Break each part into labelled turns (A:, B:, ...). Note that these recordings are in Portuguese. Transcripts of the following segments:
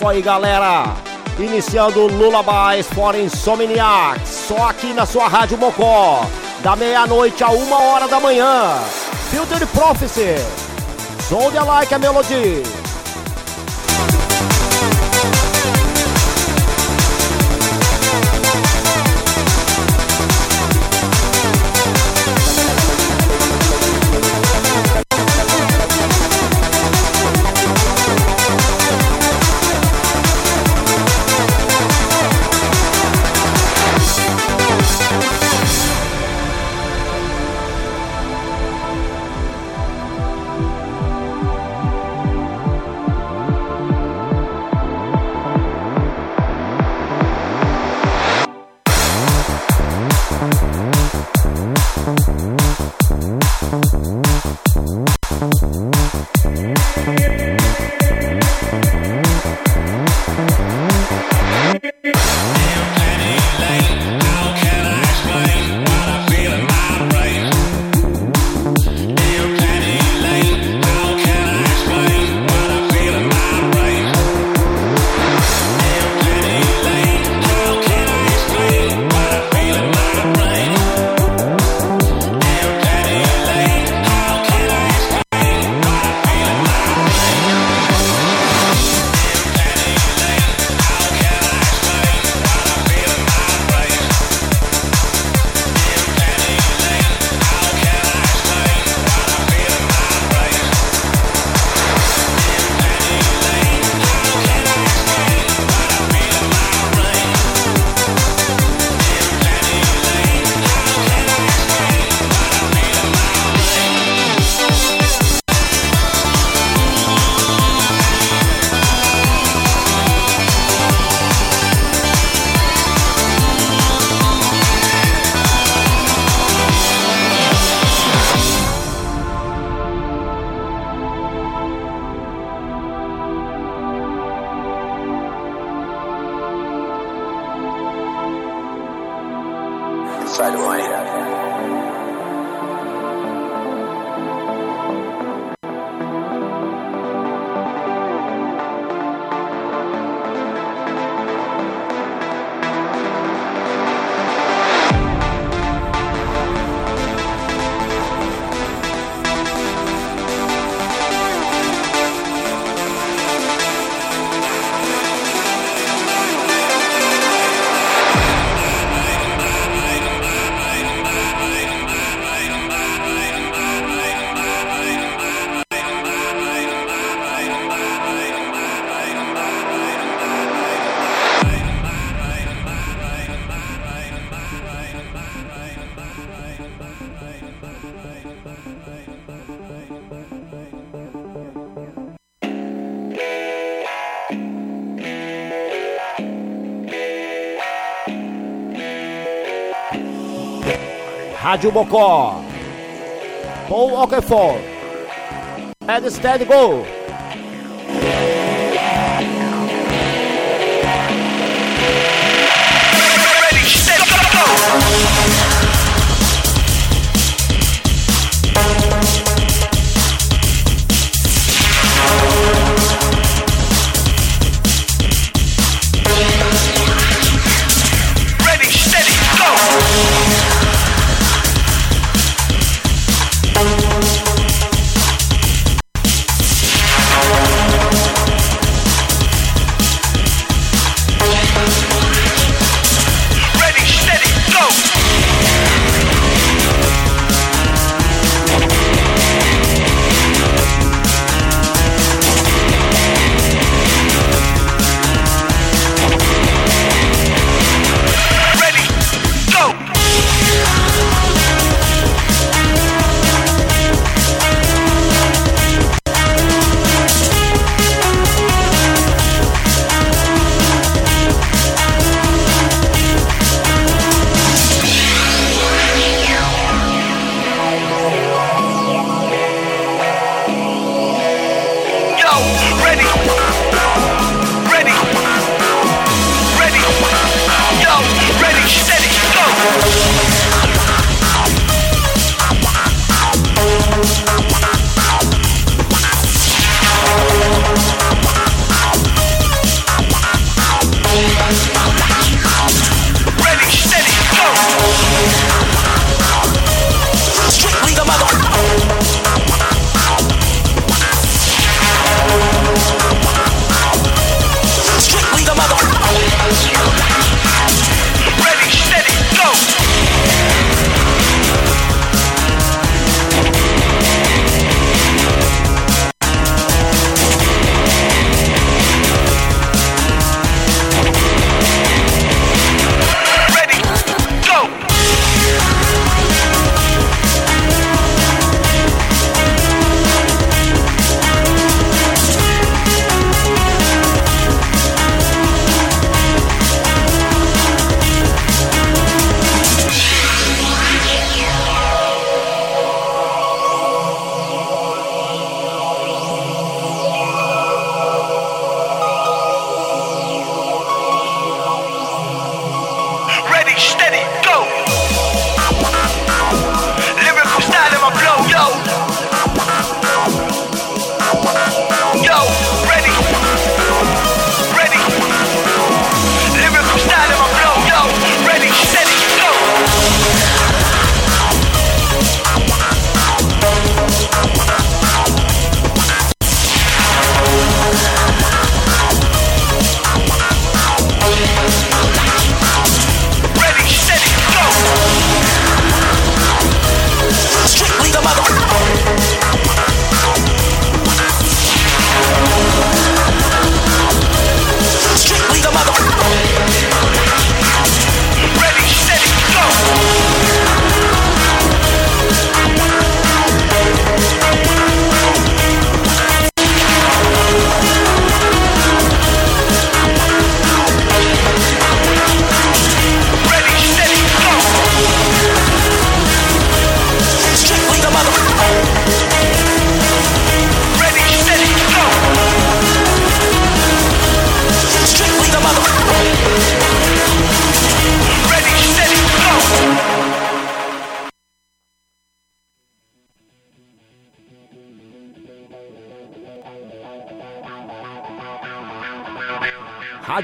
A: Isso aí, galera. Iniciando Lullabies for Insomniacs, só aqui na sua Rádio Mocó, da meia-noite a uma hora da manhã. Filter Prophecy, Sound Like a Melody. Rádio Mocó. Paul Okafor. Ed Steady Go. steady, steady, go.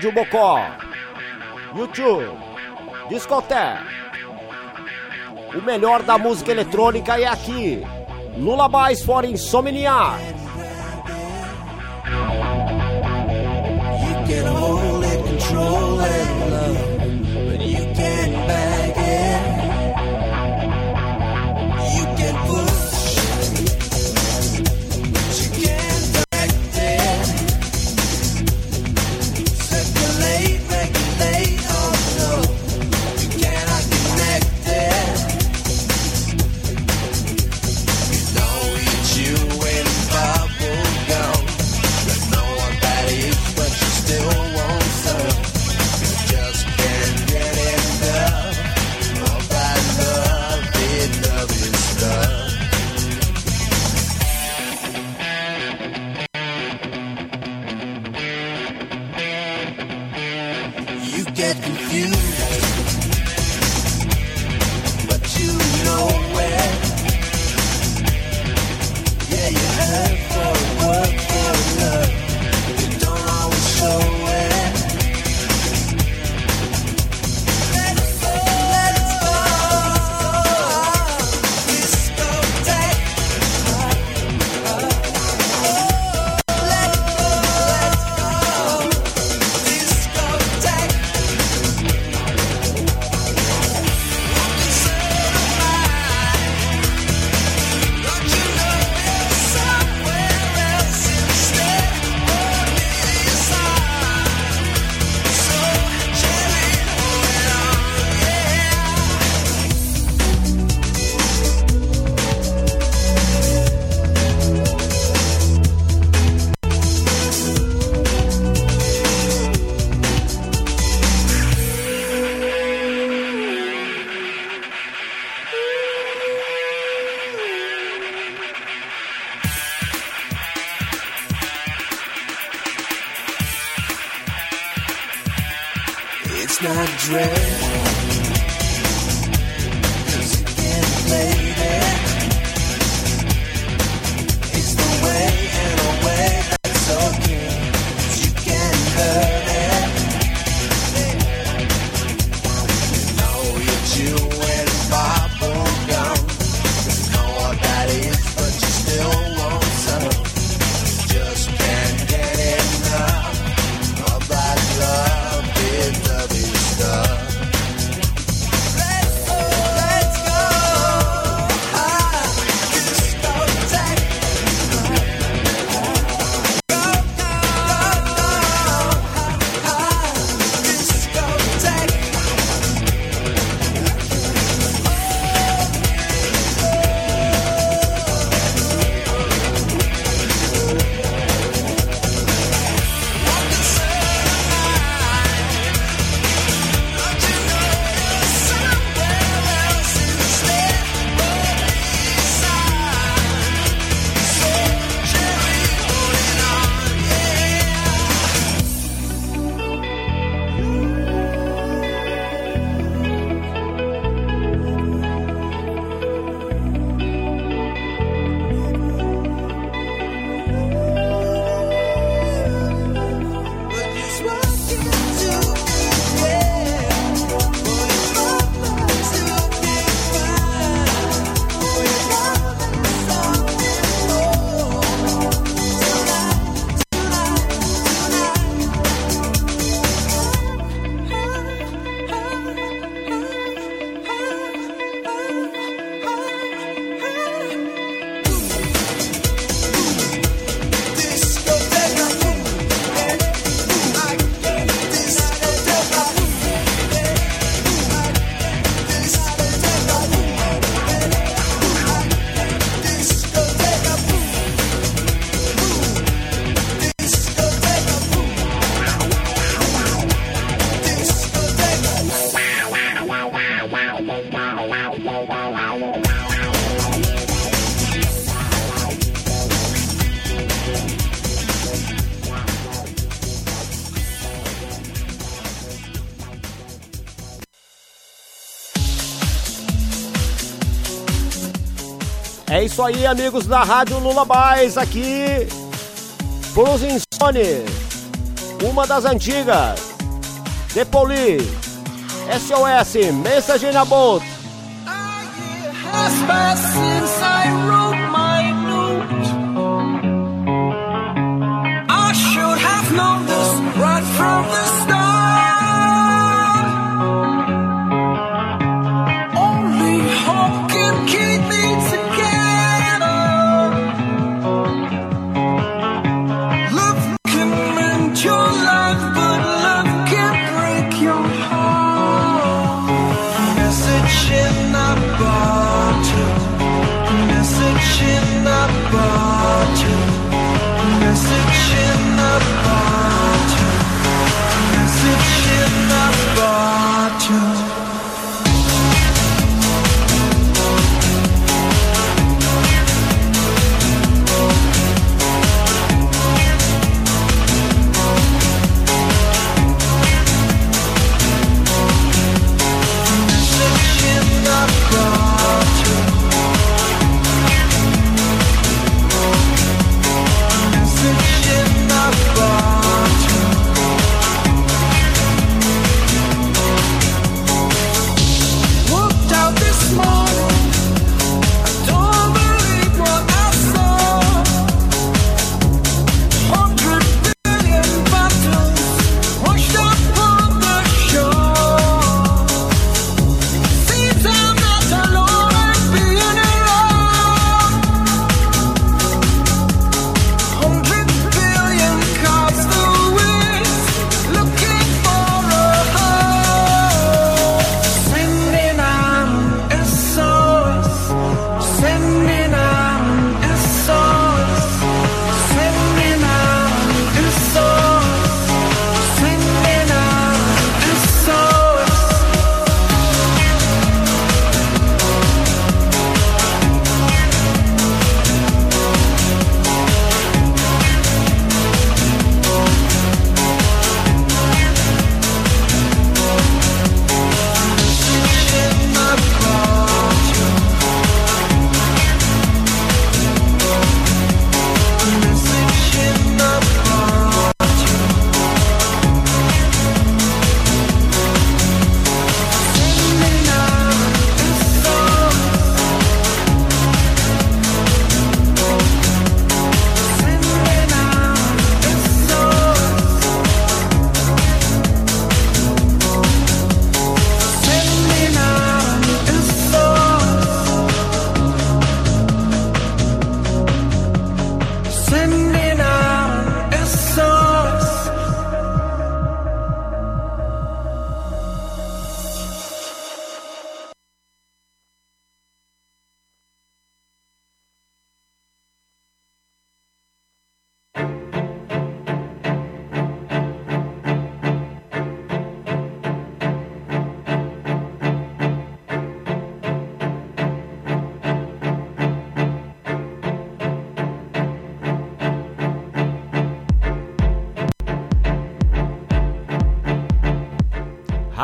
B: Rádio Bocó, YouTube, Discoteca. O melhor da música eletrônica é aqui. Lullabies for Insomniac. You can control it, love, isso aí, amigos da Rádio Lula Lullabies, aqui pros Insone.
C: uma das antigas. The Police, SOS, Message in a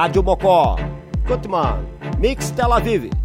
C: Rádio Mocó. Gutman, Mix Tel Aviv.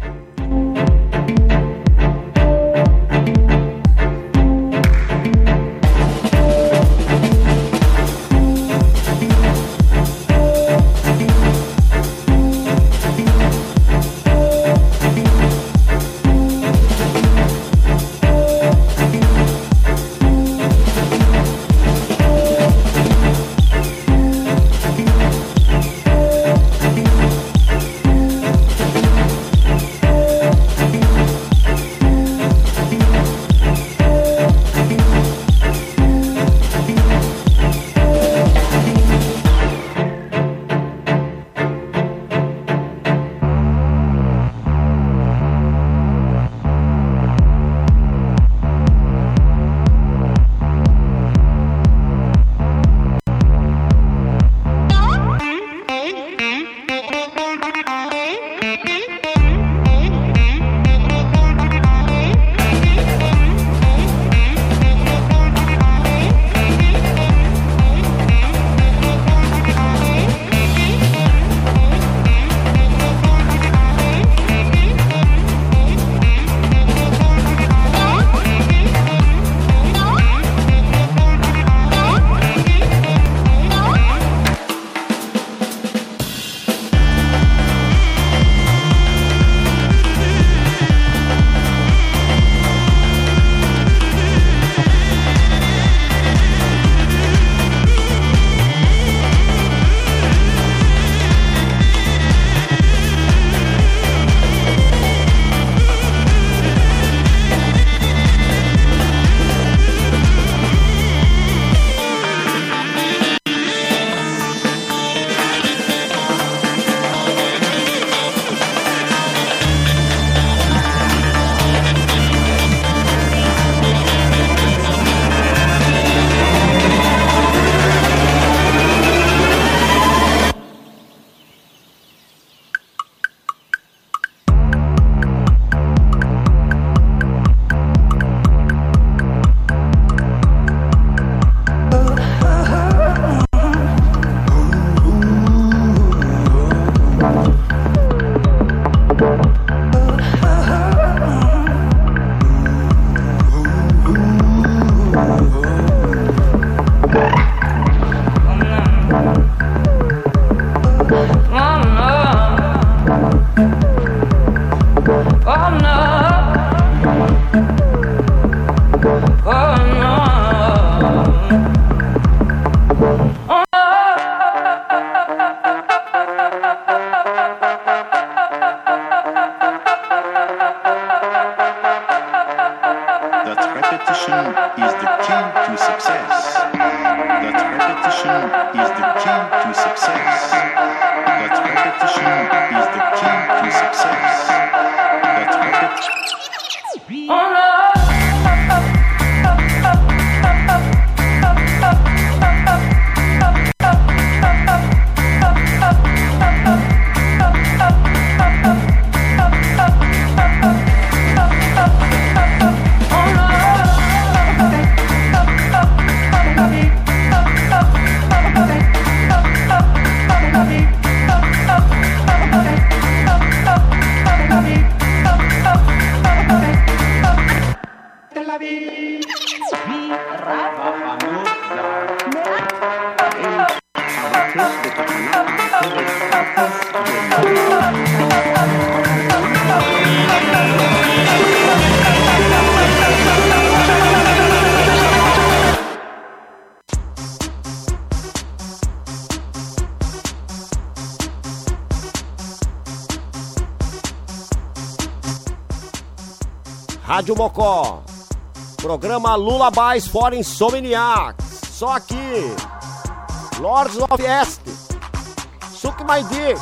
A: Rádio Mocó. Programa Lula Bais Fora Insomniacs. Só aqui. Lords of Est. Suck my dick.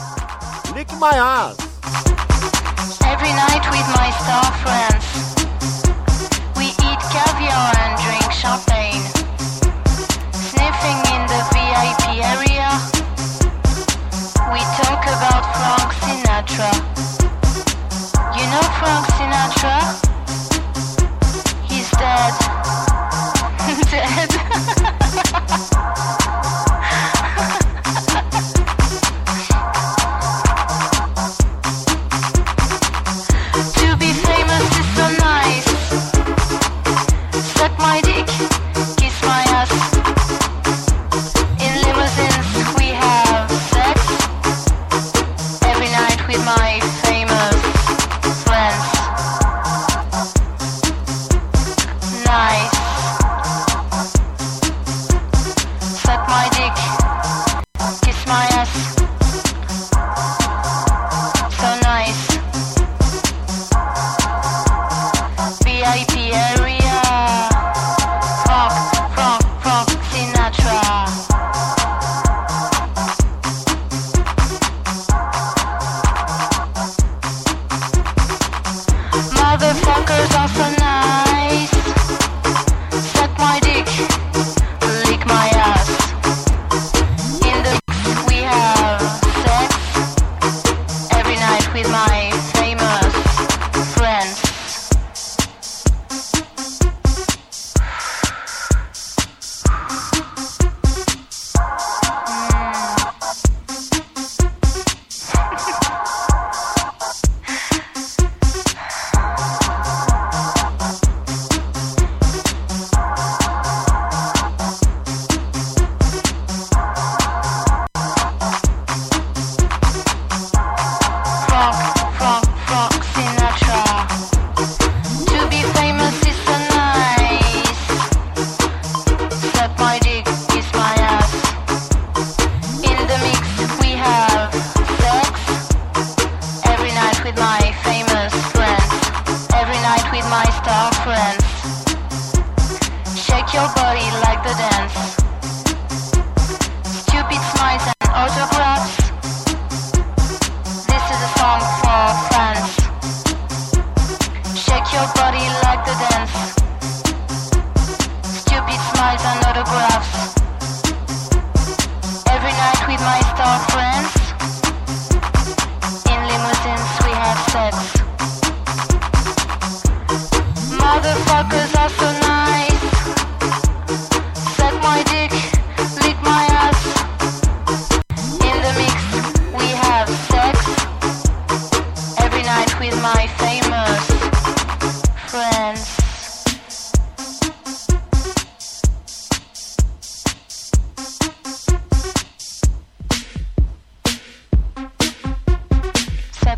A: Lick my ass.
D: Every night with my star friends. We eat caviar and drink champagne. Sniffing in the VIP area. We talk about Frank Sinatra. You know Frank Sinatra?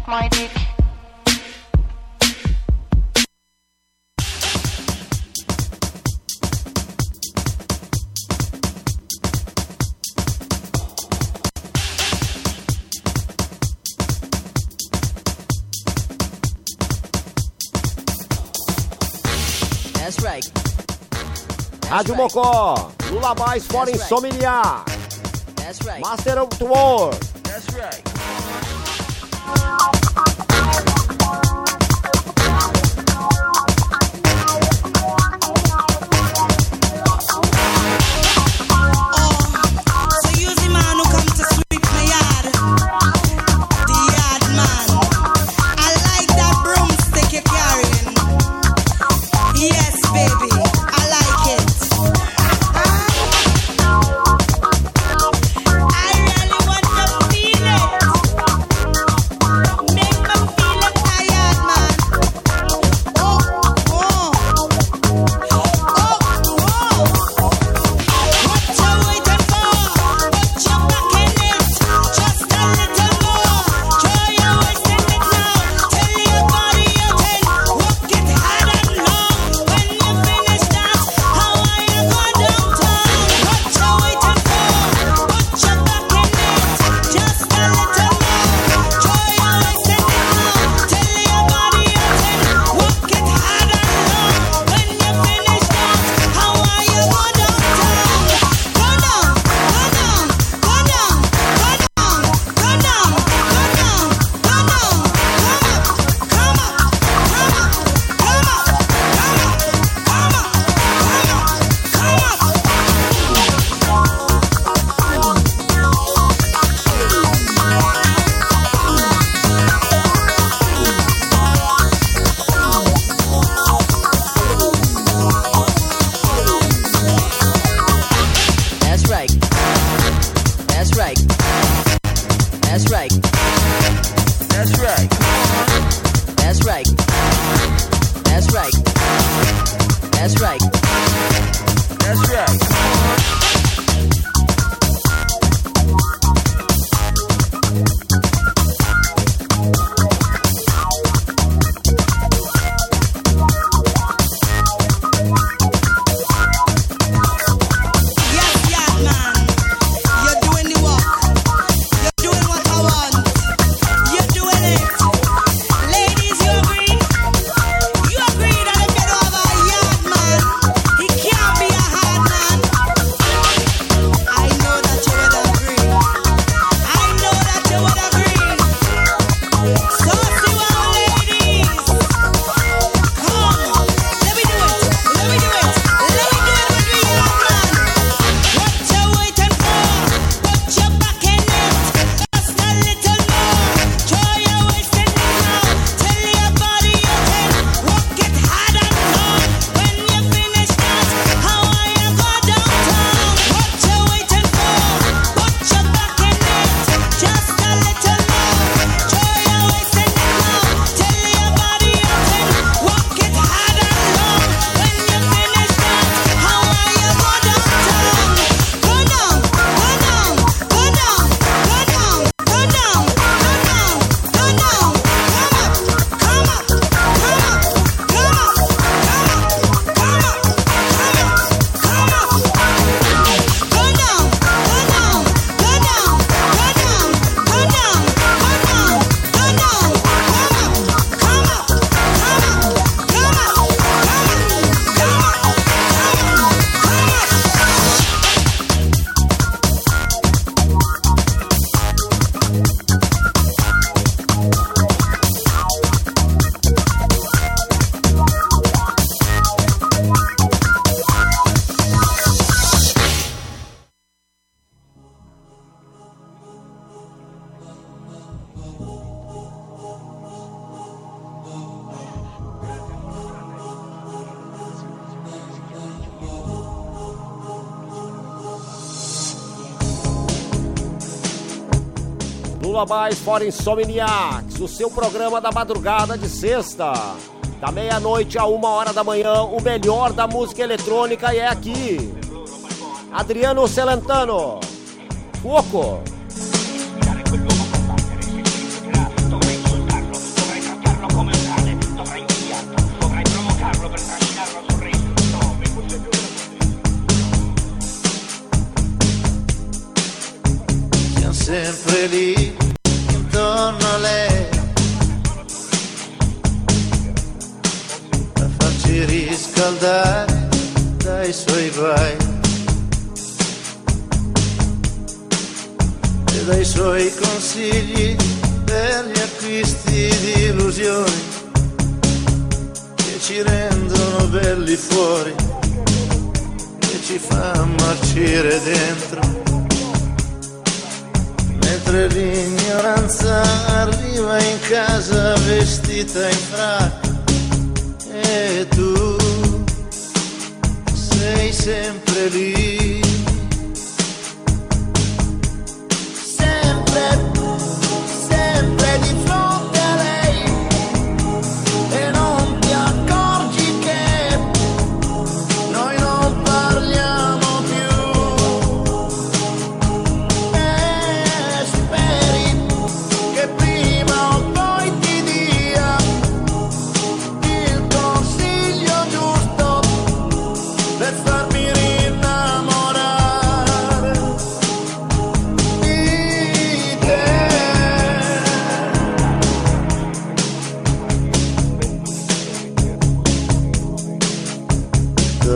D: my dick. Right.
A: Rádio. Mocó, Lula Mais
E: Fora right. Insomnia, right.
A: Master of the World.
E: That's right.
F: Tudo a
A: mais fora Insomniacs, o seu programa da madrugada de sexta. Da meia-noite a uma hora da manhã, o melhor da música eletrônica é aqui. Adriano Celentano,
G: Coco.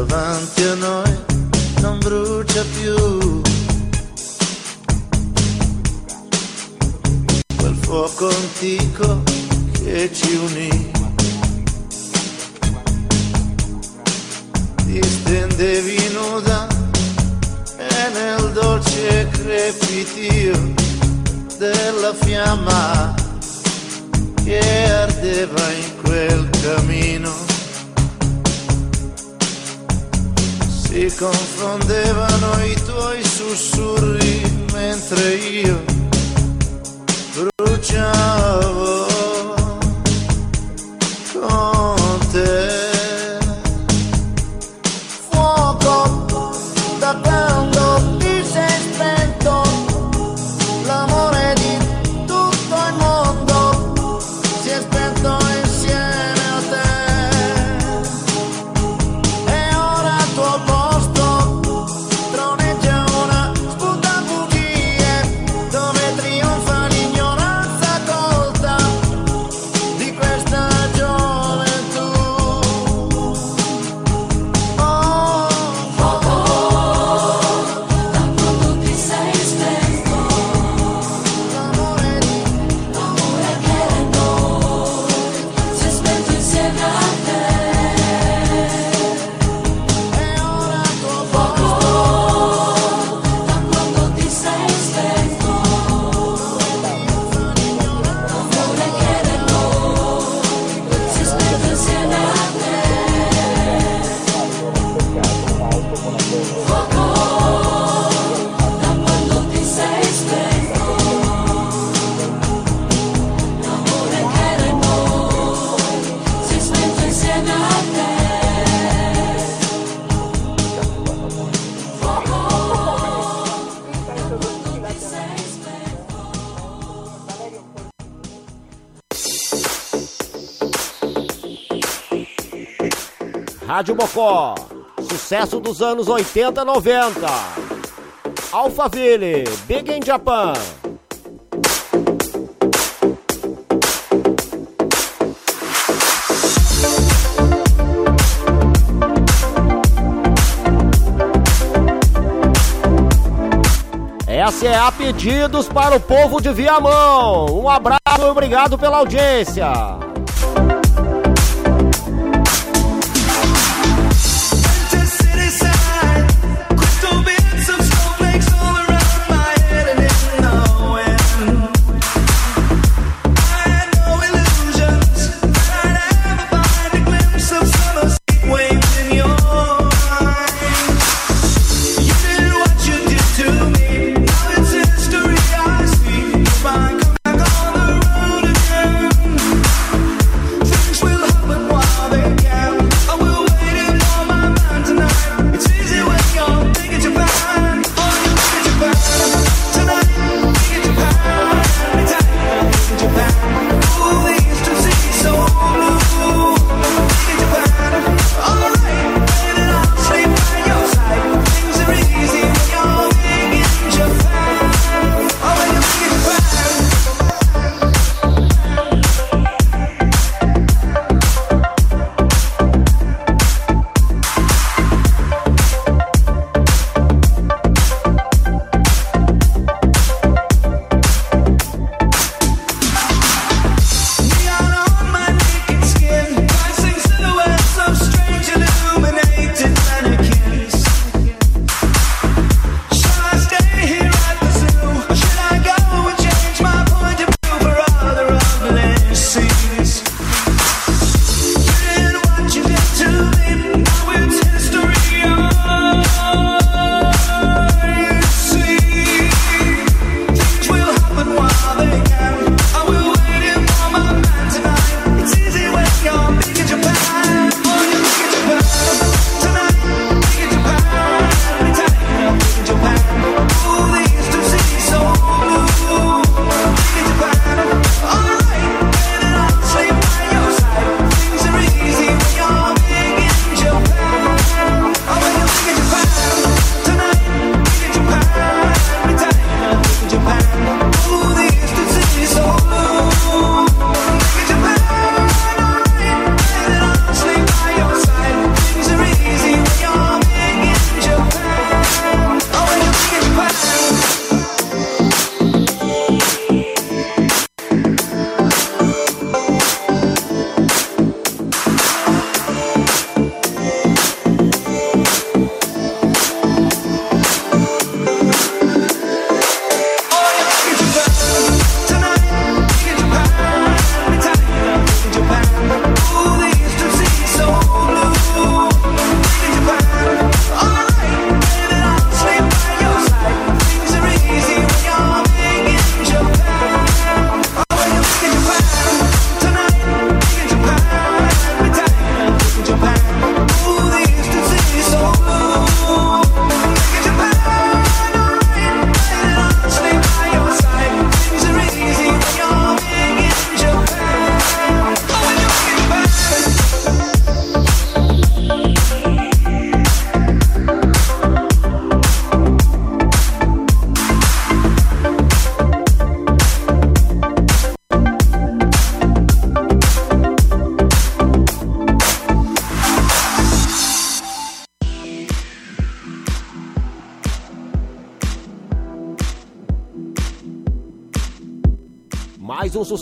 G: davanti a noi non brucia più. Quel fuoco antico che ci unì. Ti stendevi nuda e nel dolce crepitio della fiamma che ardeva in quel camino si confondevano i tuoi sussurri mentre io bruciavo.
A: Rádio Mocó, sucesso dos anos 80 90. Alphaville, Big in Japan. Essa é a pedidos para o povo de Viamão. Um abraço e obrigado pela audiência.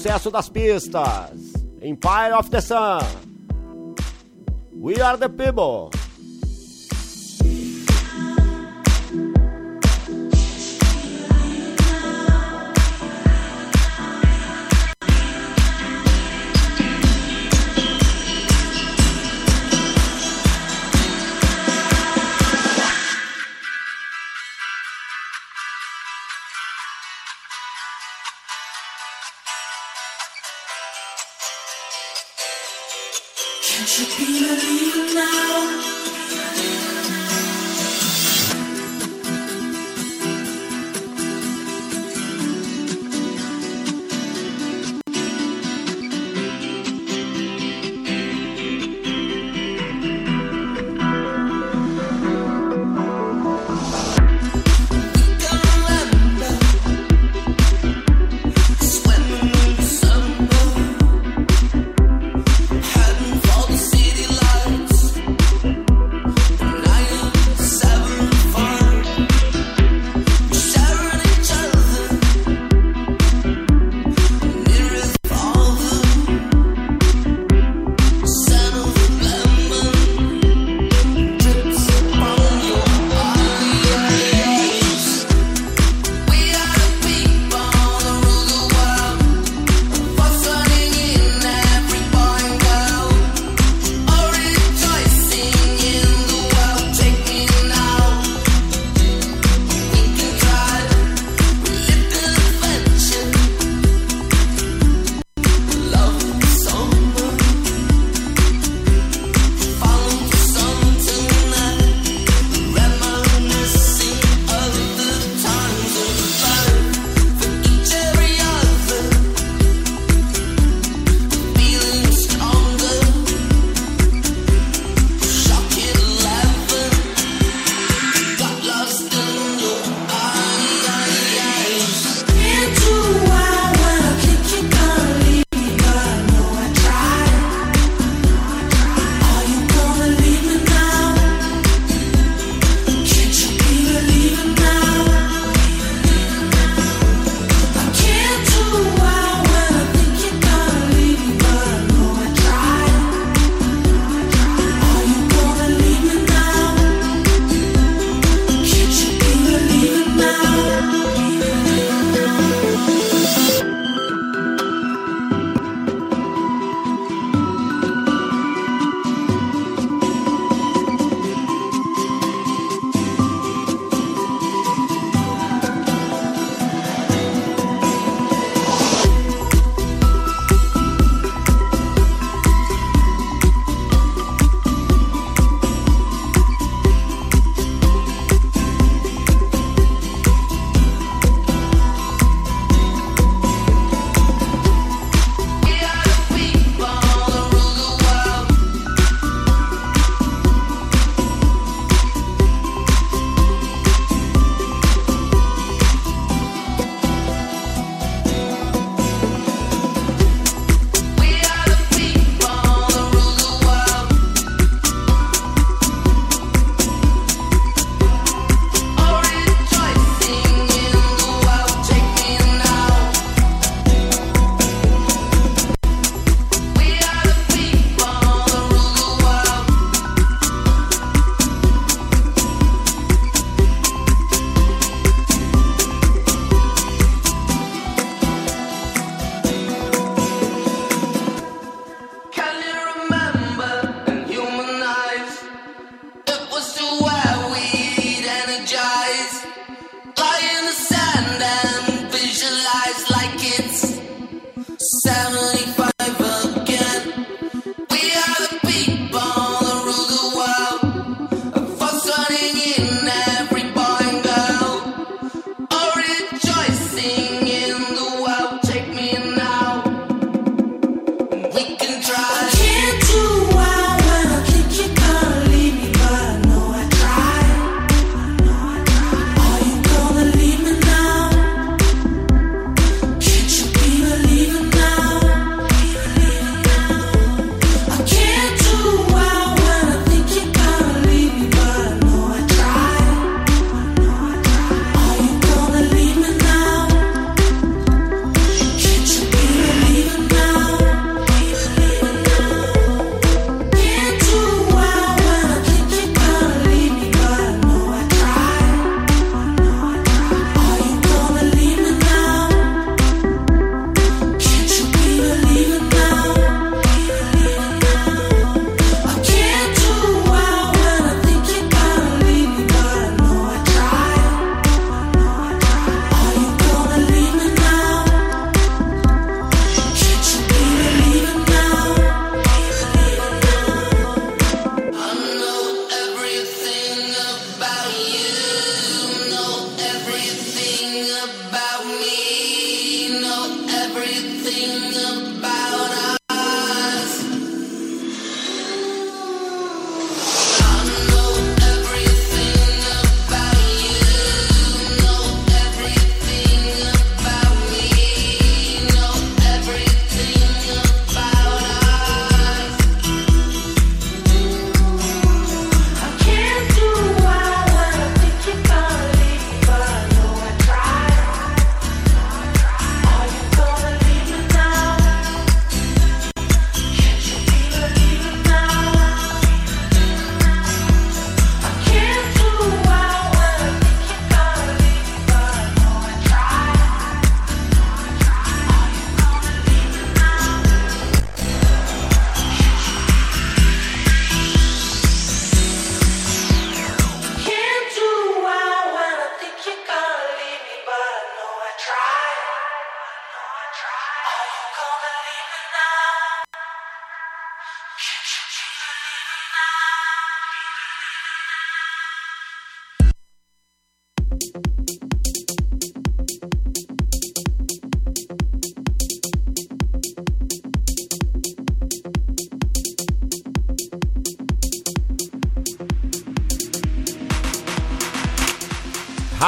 A: Sucesso das pistas. Empire of the Sun. We are the people.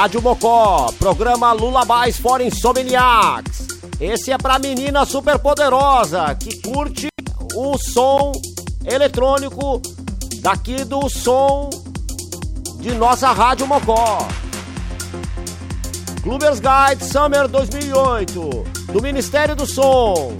A: Rádio Mocó, programa Lullabies for Insomniacs. Esse é pra menina super poderosa que curte o som eletrônico daqui do som de nossa Rádio Mocó. Clubbers Guide Summer 2008, do Ministério do Som.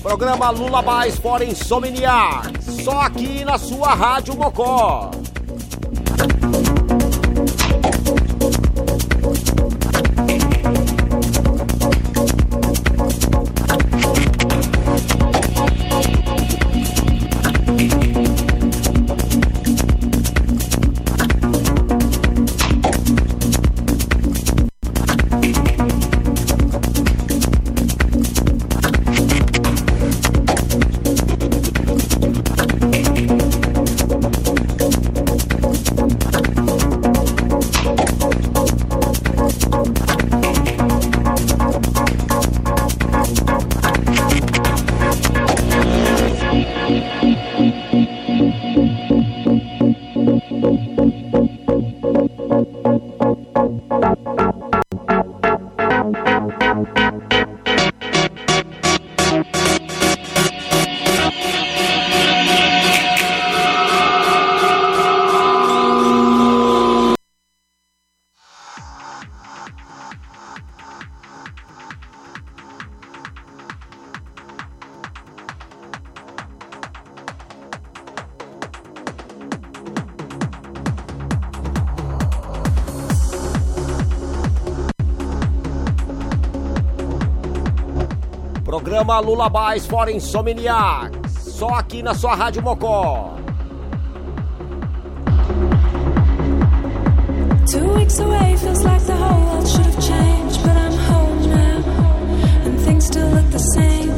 A: Programa Lullabies for Insomniacs. Só aqui na sua Rádio Mocó. Programa Lullabies for Insomniacs. Só aqui na sua Rádio Mocó.
H: Two weeks away feels like the whole world should have changed, but I'm home now, and things still look the same.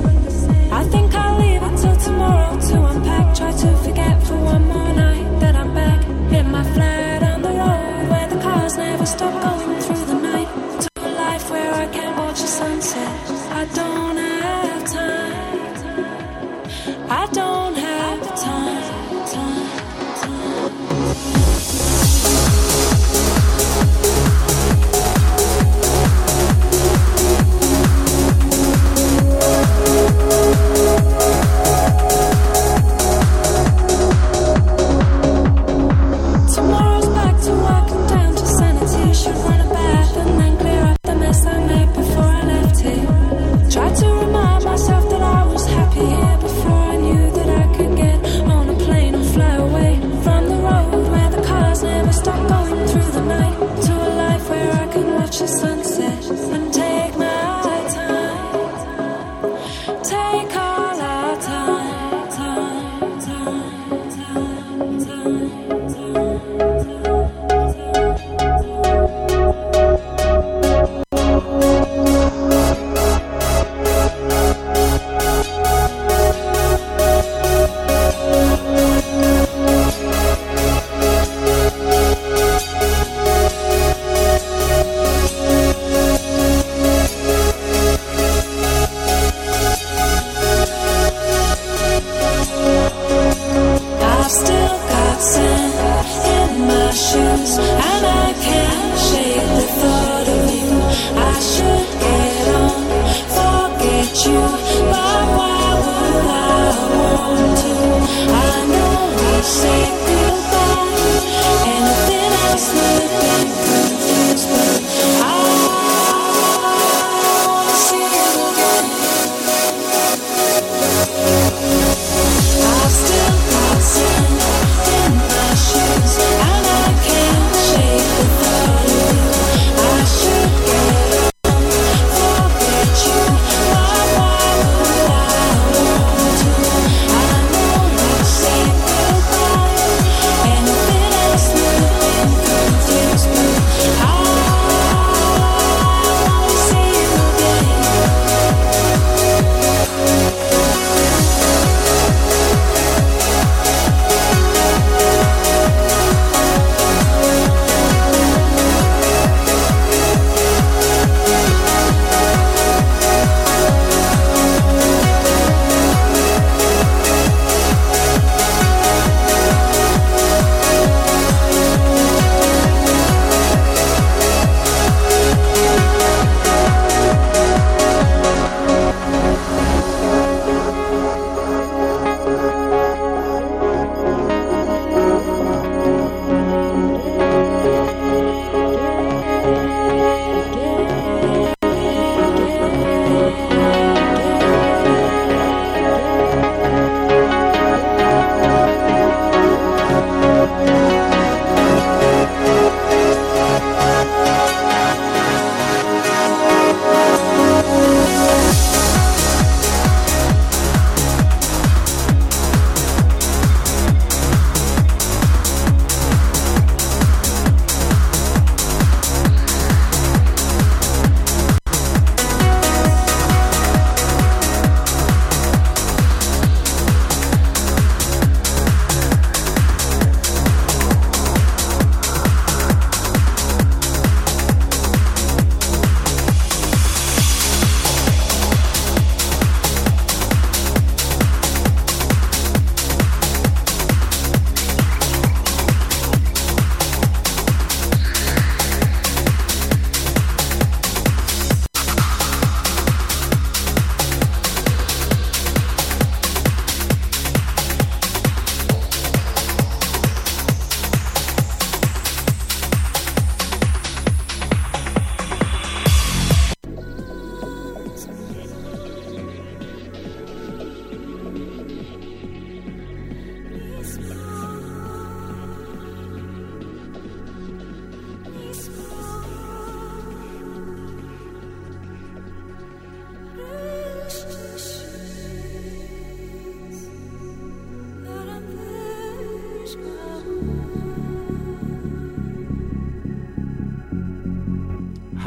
H: I think I'll leave it till tomorrow to unpack, try to forget for one more night that I'm back in my flat on the road where the cars never stop going through the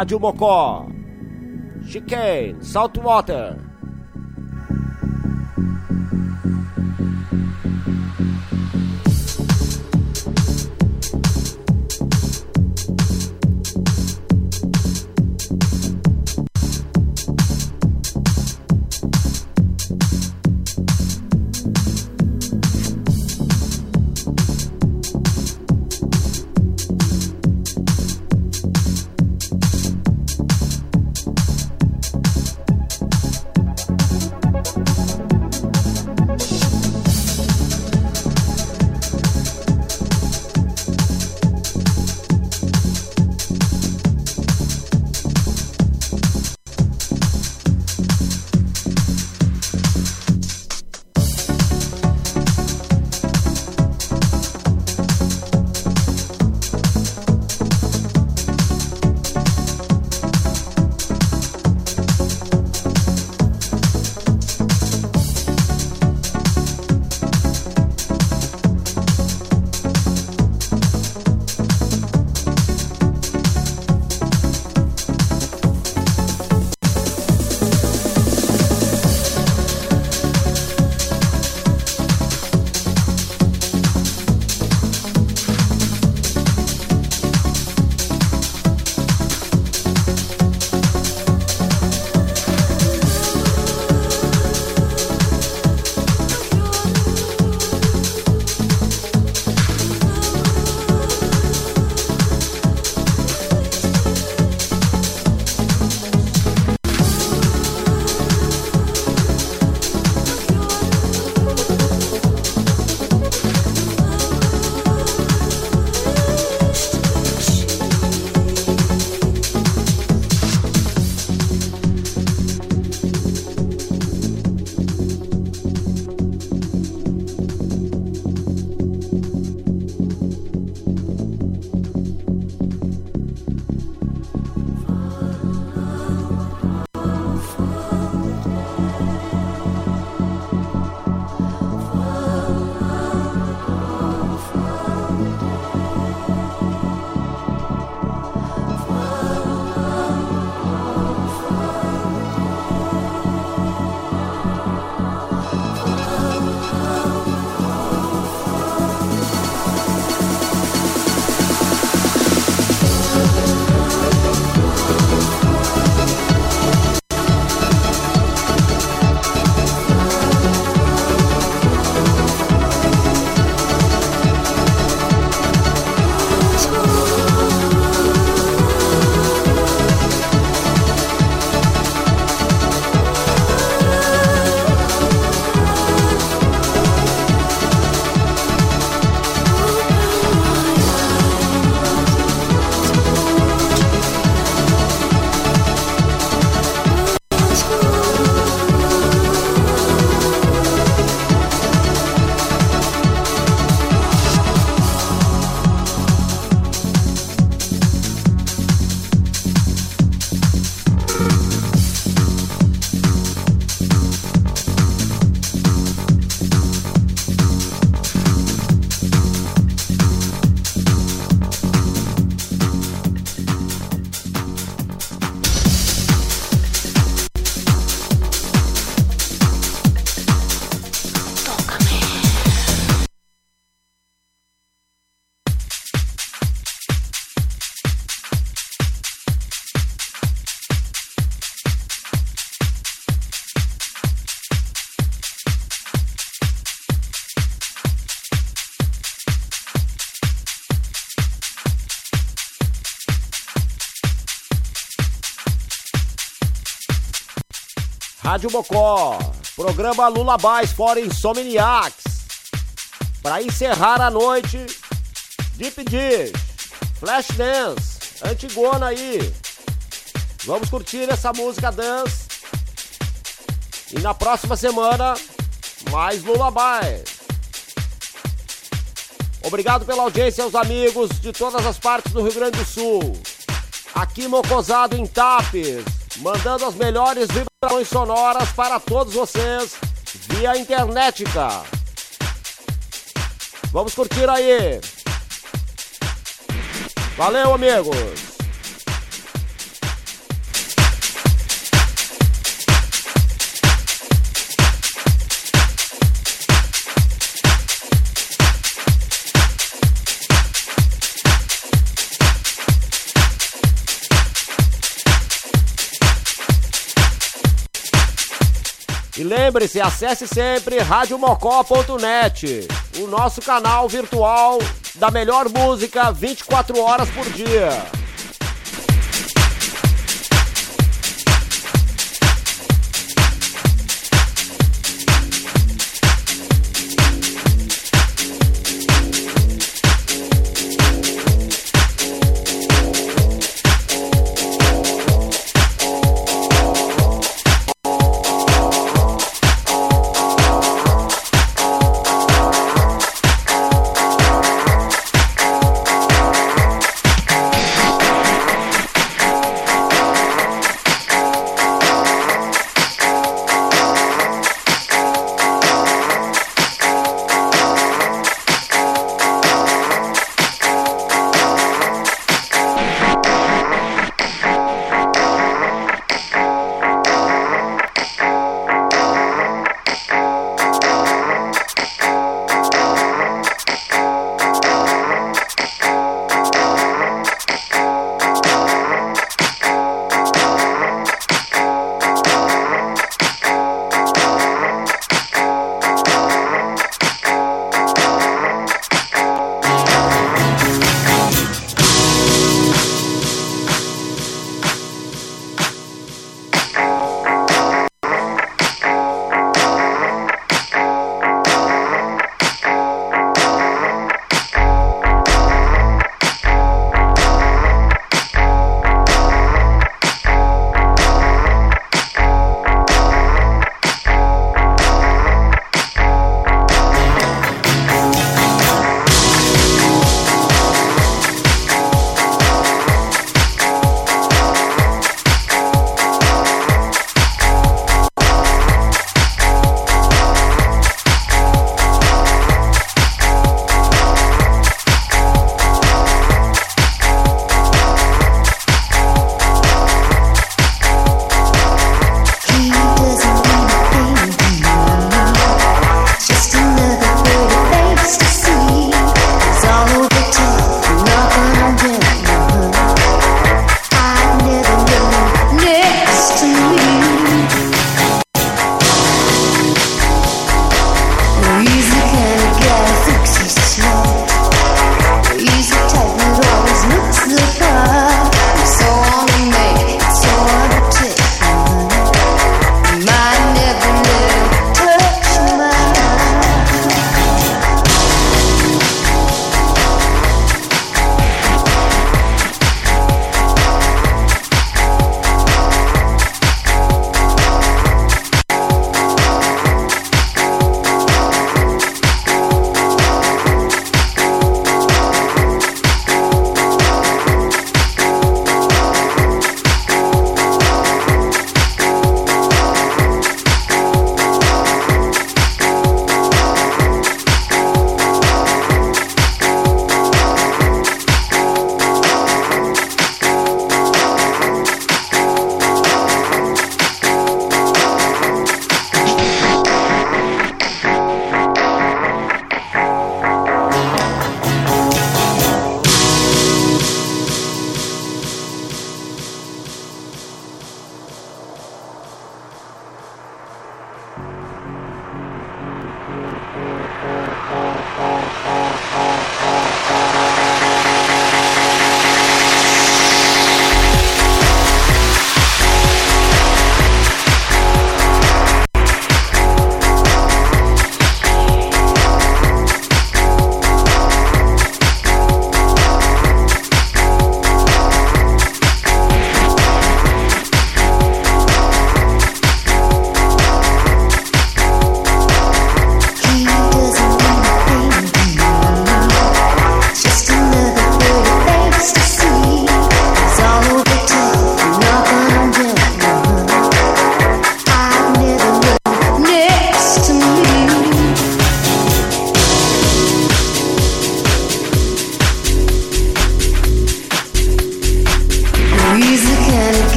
A: Rádio Mocó. Chicane, Saltwater. Rádio Mocó, programa Lula Bass for Insomniacs. Para encerrar a noite, Deep Dish, Flash Dance, Antigona aí. Vamos curtir essa música dance. E na próxima semana, mais Lula Bass. Obrigado pela audiência aos amigos de todas as partes do Rio Grande do Sul. Aqui Mocosado em Tapes, mandando as melhores vibrações sonoras para todos vocês via internet. Vamos curtir aí. Valeu, amigos. Lembre-se, acesse sempre radiomocó.net, o nosso canal virtual da melhor música 24 horas por dia.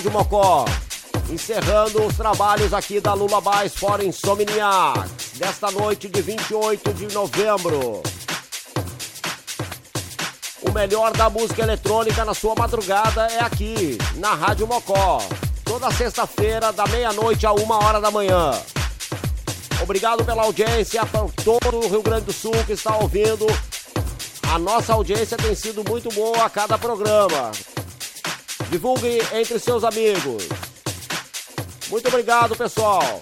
A: Rádio Mocó. Encerrando os trabalhos aqui da Lula Bass for Insomniac, desta noite de 28 de novembro. O melhor da música eletrônica na sua madrugada é aqui, na Rádio Mocó. Toda sexta-feira, da meia-noite a uma hora da manhã. Obrigado pela audiência, por todo o Rio Grande do Sul que está ouvindo. A nossa audiência tem sido muito boa a cada programa. Divulgue entre seus amigos. Muito obrigado, pessoal.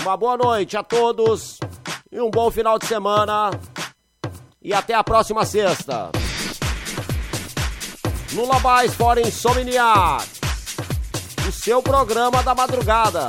A: Uma boa noite a todos e um bom final de semana. E até a próxima sexta. Lula Bass for Insomniacs. O seu programa da madrugada.